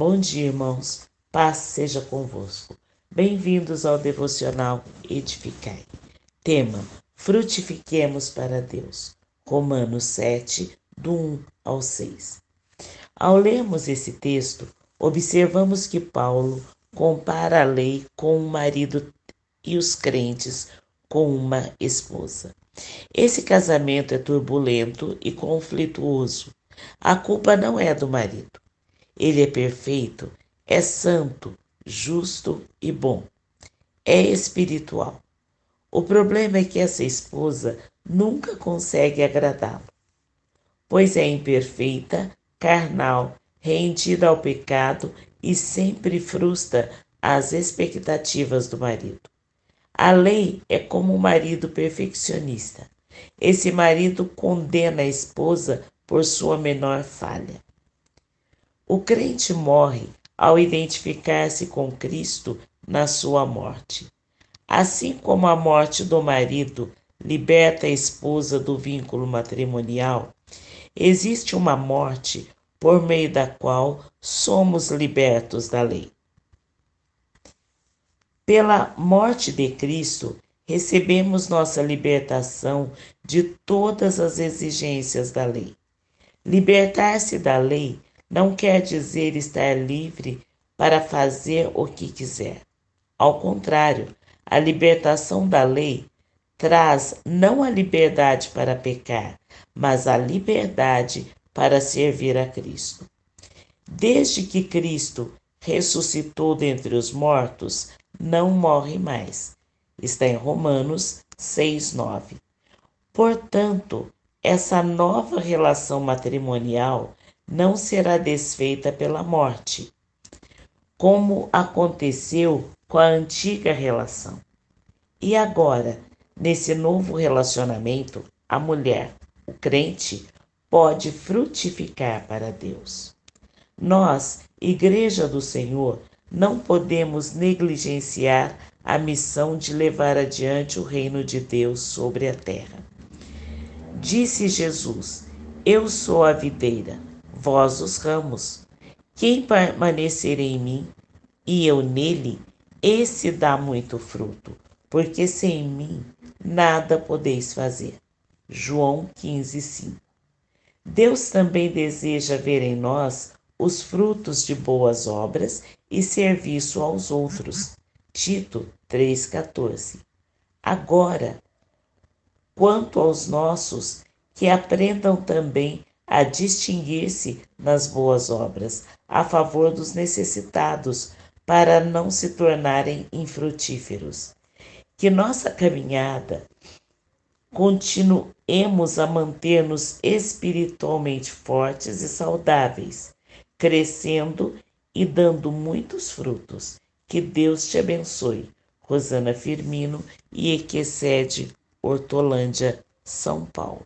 Bom dia, irmãos. Paz seja convosco. Bem-vindos ao devocional Edificai. Tema: Frutifiquemos para Deus. Romanos 7, do 1 ao 6. Ao lermos esse texto, observamos que Paulo compara a lei com o marido e os crentes com uma esposa. Esse casamento é turbulento e conflituoso. A culpa não é do marido. Ele é perfeito, é santo, justo e bom. É espiritual. O problema é que essa esposa nunca consegue agradá-lo, pois é imperfeita, carnal, rendida ao pecado e sempre frustra as expectativas do marido. A lei é como um marido perfeccionista. Esse marido condena a esposa por sua menor falha. O crente morre ao identificar-se com Cristo na sua morte. Assim como a morte do marido liberta a esposa do vínculo matrimonial, existe uma morte por meio da qual somos libertos da lei. Pela morte de Cristo, recebemos nossa libertação de todas as exigências da lei. Libertar-se da lei não quer dizer estar livre para fazer o que quiser. Ao contrário, a libertação da lei traz não a liberdade para pecar, mas a liberdade para servir a Cristo. Desde que Cristo ressuscitou dentre os mortos, não morre mais. Está em Romanos 6, 9. Portanto, essa nova relação matrimonial não será desfeita pela morte, como aconteceu com a antiga relação. E agora, nesse novo relacionamento, a mulher, o crente, pode frutificar para Deus. Nós, Igreja do Senhor, não podemos negligenciar a missão de levar adiante o reino de Deus sobre a terra. Disse Jesus: Eu sou a videira, vós os ramos. Quem permanecer em mim e eu nele, esse dá muito fruto, porque sem mim nada podeis fazer. João 15, 5. Deus também deseja ver em nós os frutos de boas obras e serviço aos outros. Tito 3,14. Agora, quanto aos nossos, que aprendam também a distinguir-se nas boas obras, a favor dos necessitados, para não se tornarem infrutíferos. Que nossa caminhada continuemos a manter-nos espiritualmente fortes e saudáveis crescendo e dando muitos frutos. Que Deus te abençoe. Rosana Firmino e Equecede, Hortolândia, São Paulo.